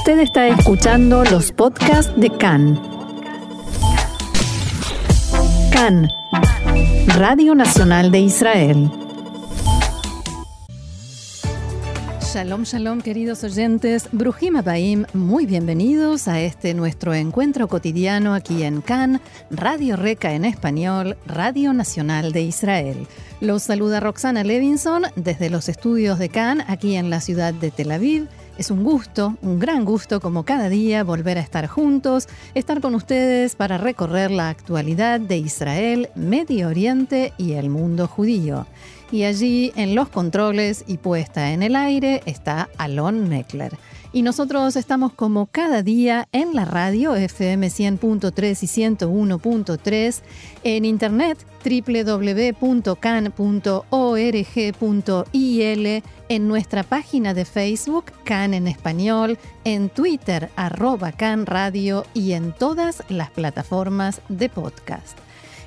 Usted está escuchando los podcasts de CAN. CAN, Radio Nacional de Israel. Shalom, shalom, queridos oyentes. Brujim Abaim, muy bienvenidos a este nuestro encuentro cotidiano aquí en CAN, Radio Reca en español, Radio Nacional de Israel. Los saluda Roxana Levinson desde los estudios de CAN, aquí en la ciudad de Tel Aviv es un gusto, un gran gusto como cada día volver a estar juntos, estar con ustedes para recorrer la actualidad de Israel, Medio Oriente y el mundo judío. Y allí en los controles y puesta en el aire está Alon Meckler. Y nosotros estamos como cada día en la radio FM 100.3 y 101.3, en internet www.can.org.il, en nuestra página de Facebook Can en español, en Twitter arroba Can Radio y en todas las plataformas de podcast.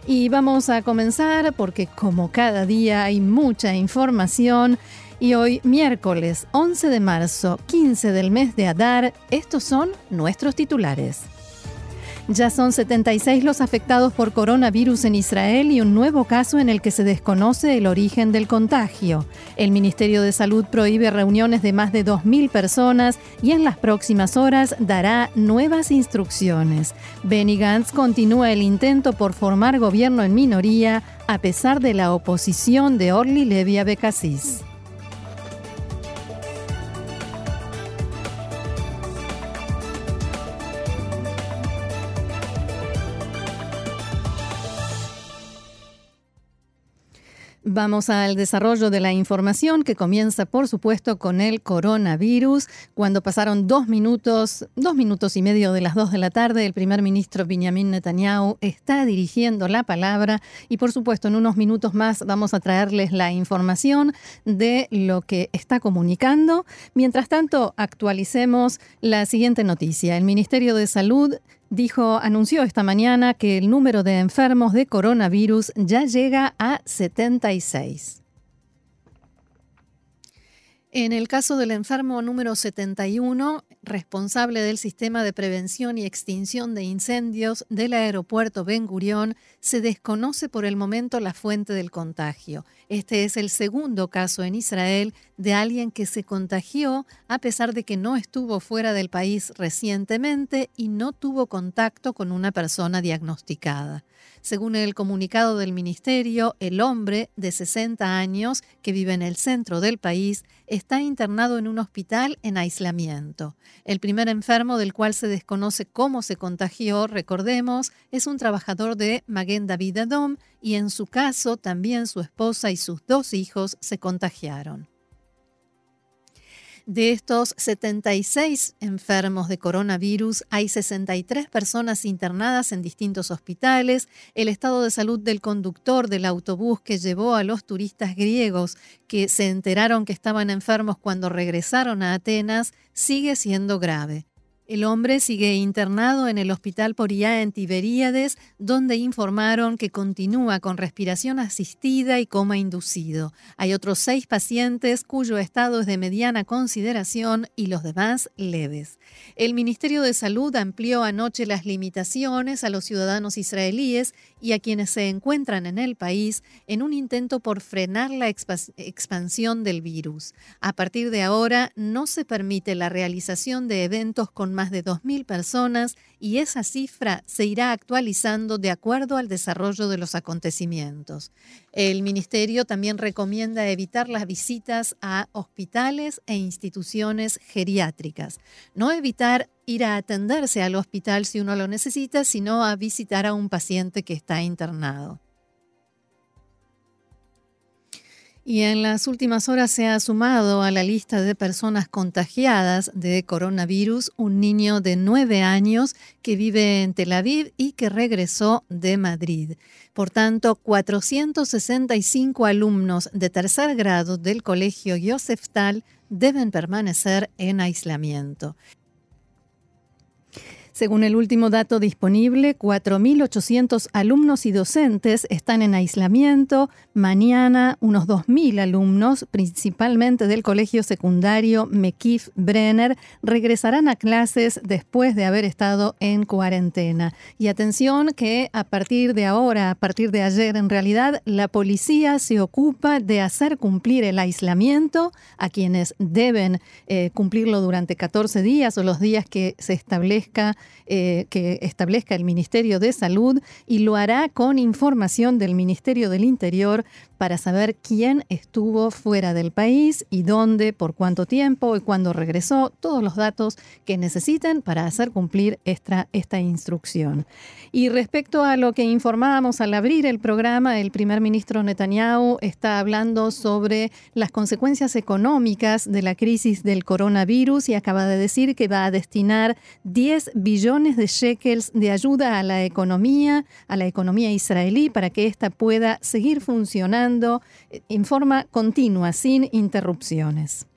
Y vamos a comenzar porque como cada día hay mucha información y hoy, miércoles 11 de marzo, 15 del mes de Adar, estos son nuestros titulares. Ya son 76 los afectados por coronavirus en Israel y un nuevo caso en el que se desconoce el origen del contagio. El Ministerio de Salud prohíbe reuniones de más de 2.000 personas y en las próximas horas dará nuevas instrucciones. Benny Gantz continúa el intento por formar gobierno en minoría a pesar de la oposición de Orly Levy Bekassis. Vamos al desarrollo de la información que comienza, por supuesto, con el coronavirus. Cuando pasaron dos minutos, dos minutos y medio de las dos de la tarde, el primer ministro Benjamin Netanyahu está dirigiendo la palabra y, por supuesto, en unos minutos más vamos a traerles la información de lo que está comunicando. Mientras tanto, actualicemos la siguiente noticia. El Ministerio de Salud dijo, anunció esta mañana que el número de enfermos de coronavirus ya llega a 76. En el caso del enfermo número 71, responsable del sistema de prevención y extinción de incendios del aeropuerto Ben Gurión, se desconoce por el momento la fuente del contagio. Este es el segundo caso en Israel de alguien que se contagió a pesar de que no estuvo fuera del país recientemente y no tuvo contacto con una persona diagnosticada. Según el comunicado del ministerio, el hombre de 60 años que vive en el centro del país está internado en un hospital en aislamiento. El primer enfermo del cual se desconoce cómo se contagió, recordemos, es un trabajador de Maguen David y en su caso también su esposa y sus dos hijos se contagiaron. De estos 76 enfermos de coronavirus, hay 63 personas internadas en distintos hospitales. El estado de salud del conductor del autobús que llevó a los turistas griegos que se enteraron que estaban enfermos cuando regresaron a Atenas sigue siendo grave. El hombre sigue internado en el Hospital Poría en Tiberíades, donde informaron que continúa con respiración asistida y coma inducido. Hay otros seis pacientes cuyo estado es de mediana consideración y los demás leves. El Ministerio de Salud amplió anoche las limitaciones a los ciudadanos israelíes y a quienes se encuentran en el país en un intento por frenar la expansión del virus. A partir de ahora no se permite la realización de eventos con más de 2.000 personas y esa cifra se irá actualizando de acuerdo al desarrollo de los acontecimientos. El Ministerio también recomienda evitar las visitas a hospitales e instituciones geriátricas. No evitar ir a atenderse al hospital si uno lo necesita, sino a visitar a un paciente que está internado. Y en las últimas horas se ha sumado a la lista de personas contagiadas de coronavirus un niño de nueve años que vive en Tel Aviv y que regresó de Madrid. Por tanto, 465 alumnos de tercer grado del colegio Yosef Tal deben permanecer en aislamiento. Según el último dato disponible, 4.800 alumnos y docentes están en aislamiento. Mañana unos 2.000 alumnos, principalmente del colegio secundario Mekif Brenner, regresarán a clases después de haber estado en cuarentena. Y atención que a partir de ahora, a partir de ayer en realidad, la policía se ocupa de hacer cumplir el aislamiento a quienes deben eh, cumplirlo durante 14 días o los días que se establezca eh, que establezca el Ministerio de Salud y lo hará con información del Ministerio del Interior para saber quién estuvo fuera del país y dónde, por cuánto tiempo y cuándo regresó, todos los datos que necesiten para hacer cumplir esta, esta instrucción. Y respecto a lo que informábamos al abrir el programa, el primer ministro Netanyahu está hablando sobre las consecuencias económicas de la crisis del coronavirus y acaba de decir que va a destinar 10 billones de shekels de ayuda a la economía, a la economía israelí, para que ésta pueda seguir funcionando eh, en forma continua, sin interrupciones.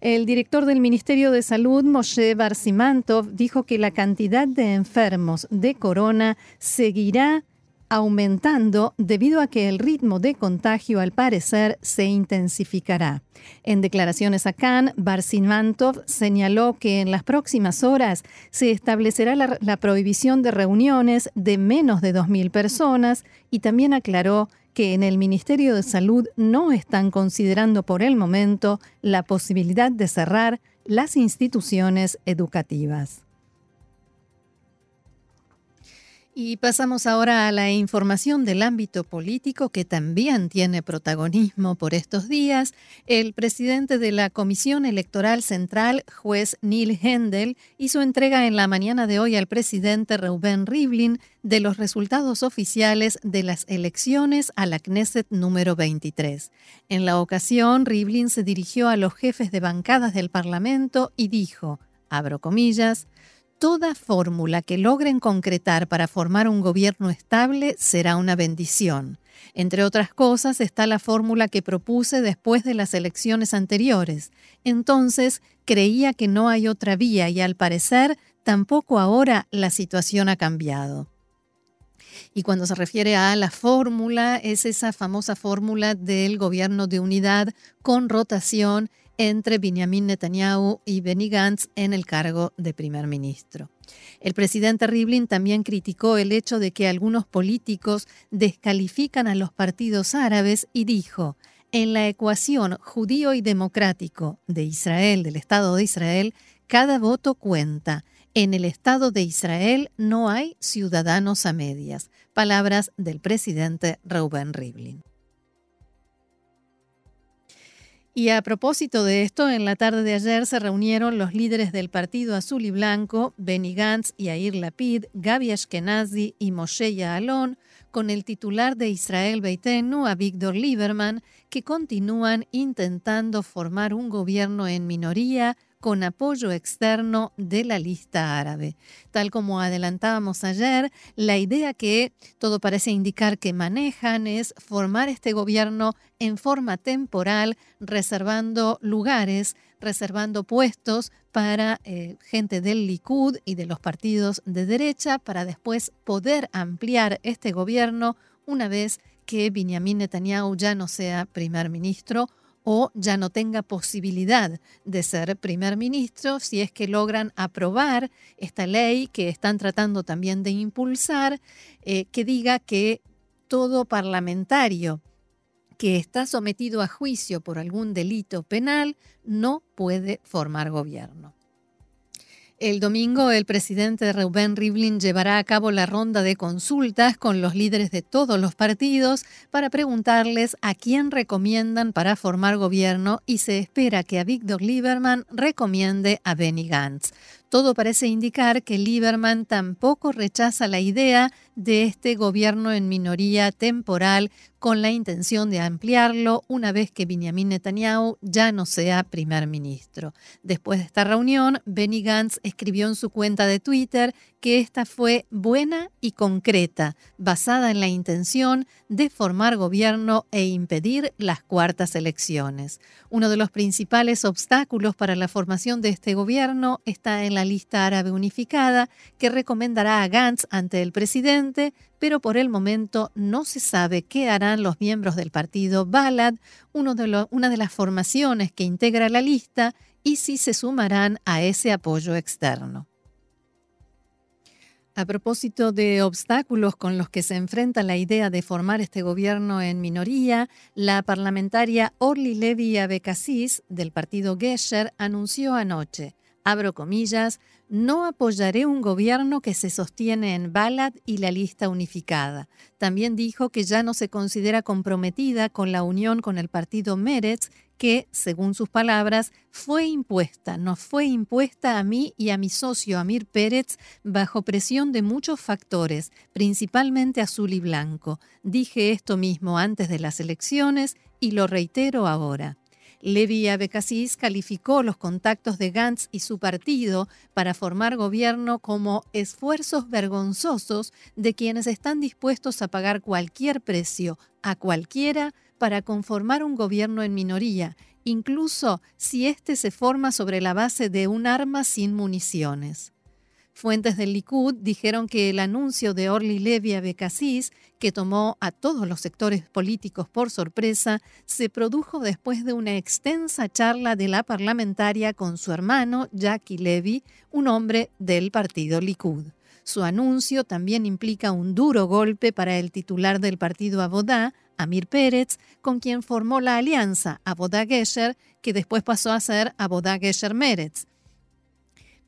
El director del Ministerio de Salud, Moshe Barsimantov, dijo que la cantidad de enfermos de corona seguirá aumentando debido a que el ritmo de contagio al parecer se intensificará. En declaraciones a Cannes, Barsimantov señaló que en las próximas horas se establecerá la, la prohibición de reuniones de menos de 2.000 personas y también aclaró que en el Ministerio de Salud no están considerando por el momento la posibilidad de cerrar las instituciones educativas. Y pasamos ahora a la información del ámbito político que también tiene protagonismo por estos días. El presidente de la Comisión Electoral Central, juez Neil Hendel, hizo entrega en la mañana de hoy al presidente Reuben Rivlin de los resultados oficiales de las elecciones a la Knesset número 23. En la ocasión, Rivlin se dirigió a los jefes de bancadas del Parlamento y dijo, abro comillas, Toda fórmula que logren concretar para formar un gobierno estable será una bendición. Entre otras cosas está la fórmula que propuse después de las elecciones anteriores. Entonces creía que no hay otra vía y al parecer tampoco ahora la situación ha cambiado. Y cuando se refiere a la fórmula, es esa famosa fórmula del gobierno de unidad con rotación entre Benjamin Netanyahu y Benny Gantz en el cargo de primer ministro. El presidente Rivlin también criticó el hecho de que algunos políticos descalifican a los partidos árabes y dijo, en la ecuación judío y democrático de Israel, del Estado de Israel, cada voto cuenta. En el Estado de Israel no hay ciudadanos a medias. Palabras del presidente Reuben Rivlin. Y a propósito de esto, en la tarde de ayer se reunieron los líderes del Partido Azul y Blanco, Benny Gantz, Yair Lapid, Gaby Ashkenazi y Moshe Yaalon, con el titular de Israel Beitenu, a Víctor Lieberman, que continúan intentando formar un gobierno en minoría con apoyo externo de la lista árabe. Tal como adelantábamos ayer, la idea que todo parece indicar que manejan es formar este gobierno en forma temporal, reservando lugares, reservando puestos para eh, gente del Likud y de los partidos de derecha para después poder ampliar este gobierno una vez que Benjamin Netanyahu ya no sea primer ministro o ya no tenga posibilidad de ser primer ministro si es que logran aprobar esta ley que están tratando también de impulsar, eh, que diga que todo parlamentario que está sometido a juicio por algún delito penal no puede formar gobierno. El domingo, el presidente Reuben Rivlin llevará a cabo la ronda de consultas con los líderes de todos los partidos para preguntarles a quién recomiendan para formar gobierno y se espera que a Víctor Lieberman recomiende a Benny Gantz. Todo parece indicar que Lieberman tampoco rechaza la idea de este gobierno en minoría temporal con la intención de ampliarlo una vez que Benjamin Netanyahu ya no sea primer ministro. Después de esta reunión, Benny Gantz escribió en su cuenta de Twitter que esta fue buena y concreta, basada en la intención de formar gobierno e impedir las cuartas elecciones. Uno de los principales obstáculos para la formación de este gobierno está en la lista árabe unificada que recomendará a Gantz ante el presidente, pero por el momento no se sabe qué harán los miembros del partido Balad, una de las formaciones que integra la lista, y si se sumarán a ese apoyo externo. A propósito de obstáculos con los que se enfrenta la idea de formar este gobierno en minoría, la parlamentaria Orly Levy Abecassis del partido Gesher anunció anoche, abro comillas, no apoyaré un gobierno que se sostiene en Balad y la lista unificada. También dijo que ya no se considera comprometida con la unión con el partido Meretz que, según sus palabras, fue impuesta, nos fue impuesta a mí y a mi socio Amir Pérez bajo presión de muchos factores, principalmente azul y blanco. Dije esto mismo antes de las elecciones y lo reitero ahora. Levi Abecassis calificó los contactos de Gantz y su partido para formar gobierno como esfuerzos vergonzosos de quienes están dispuestos a pagar cualquier precio, a cualquiera, para conformar un gobierno en minoría, incluso si éste se forma sobre la base de un arma sin municiones. Fuentes del Likud dijeron que el anuncio de Orly Levy a Becassis, que tomó a todos los sectores políticos por sorpresa, se produjo después de una extensa charla de la parlamentaria con su hermano Jackie Levy, un hombre del partido Likud. Su anuncio también implica un duro golpe para el titular del partido Abodá, Amir Pérez, con quien formó la alianza Abodá Gesher, que después pasó a ser Abodá Gesher Meretz.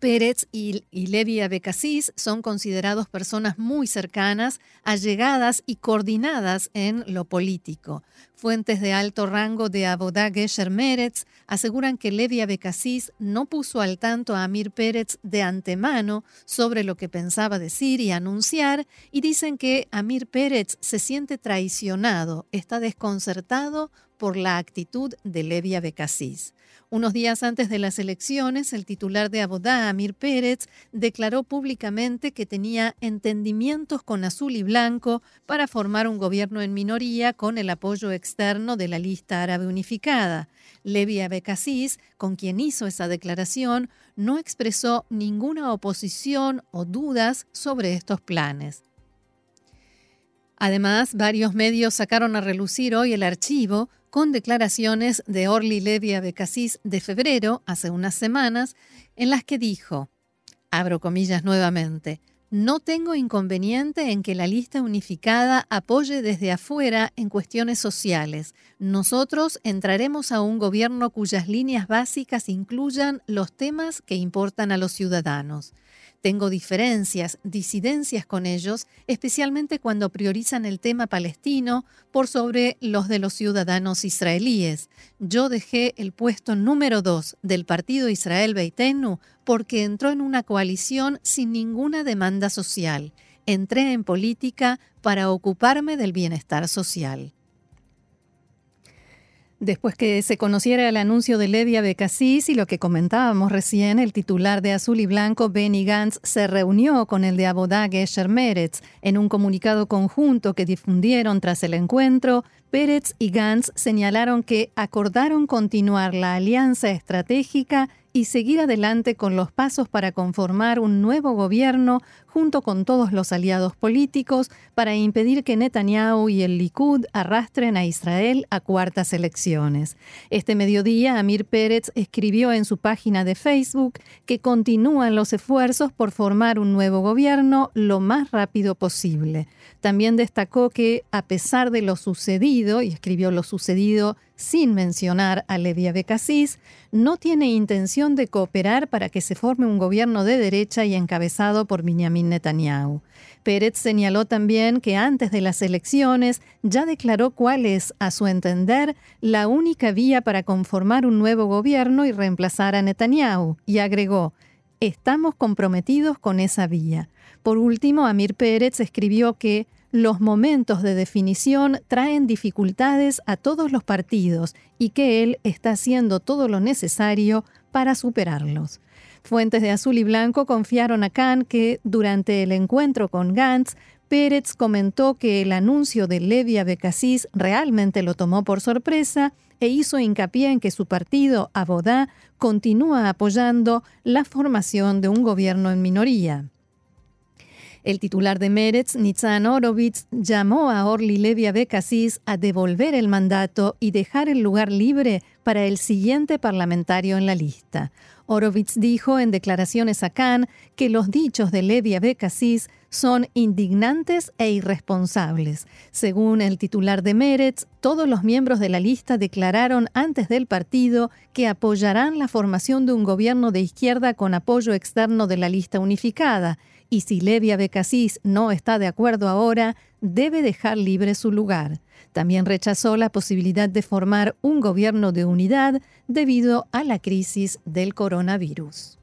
Pérez y, Levi Abecassis son considerados personas muy cercanas, allegadas y coordinadas en lo político. Fuentes de alto rango de Abodá Gesher Meretz aseguran que Levi Abecassis no puso al tanto a Amir Pérez de antemano sobre lo que pensaba decir y anunciar y dicen que Amir Pérez se siente traicionado, está desconcertado por la actitud de Levi Abecassis. Unos días antes de las elecciones, el titular de Abodá, Amir Pérez, declaró públicamente que tenía entendimientos con Azul y Blanco para formar un gobierno en minoría con el apoyo externo de la lista árabe unificada. Levi Abecassis, con quien hizo esa declaración, no expresó ninguna oposición o dudas sobre estos planes. Además, varios medios sacaron a relucir hoy el archivo con declaraciones de Orly Levy Abecassis de febrero, hace unas semanas, en las que dijo, abro comillas nuevamente, no tengo inconveniente en que la lista unificada apoye desde afuera en cuestiones sociales. Nosotros entraremos a un gobierno cuyas líneas básicas incluyan los temas que importan a los ciudadanos. Tengo diferencias, disidencias con ellos, especialmente cuando priorizan el tema palestino por sobre los de los ciudadanos israelíes. Yo dejé el puesto número dos del partido Israel Beitenu porque entró en una coalición sin ninguna demanda social. Entré en política para ocuparme del bienestar social. Después que se conociera el anuncio de Levi Abecassis y lo que comentábamos recién, el titular de Azul y Blanco, Benny Gantz, se reunió con el de Abodá Gesher Meretz. En un comunicado conjunto que difundieron tras el encuentro, Pérez y Gantz señalaron que acordaron continuar la alianza estratégica y seguir adelante con los pasos para conformar un nuevo gobierno junto con todos los aliados políticos para impedir que Netanyahu y el Likud arrastren a Israel a cuartas elecciones. Este mediodía, Amir Pérez escribió en su página de Facebook que continúan los esfuerzos por formar un nuevo gobierno lo más rápido posible. También destacó que, a pesar de lo sucedido, y escribió lo sucedido sin mencionar a Levi Abecassis, no tiene intención de cooperar para que se forme un gobierno de derecha y encabezado por Benjamin Netanyahu. Pérez señaló también que antes de las elecciones ya declaró cuál es, a su entender, la única vía para conformar un nuevo gobierno y reemplazar a Netanyahu, y agregó, estamos comprometidos con esa vía. Por último, Amir Pérez escribió que los momentos de definición traen dificultades a todos los partidos y que él está haciendo todo lo necesario para superarlos. Fuentes de Azul y Blanco confiaron a Khan que durante el encuentro con Gantz, Pérez comentó que el anuncio de Levi Abecasís realmente lo tomó por sorpresa e hizo hincapié en que su partido, Abodá, continúa apoyando la formación de un gobierno en minoría. El titular de Meretz, Nitzan Orovitz, llamó a Orly Levi Abecasís a devolver el mandato y dejar el lugar libre para el siguiente parlamentario en la lista. Orovitz dijo en declaraciones a Cannes que los dichos de Levi Abecasís son indignantes e irresponsables. Según el titular de Meretz, todos los miembros de la lista declararon antes del partido que apoyarán la formación de un gobierno de izquierda con apoyo externo de la lista unificada, y si Levi Abecasís no está de acuerdo ahora, debe dejar libre su lugar. También rechazó la posibilidad de formar un gobierno de unidad debido a la crisis del coronavirus.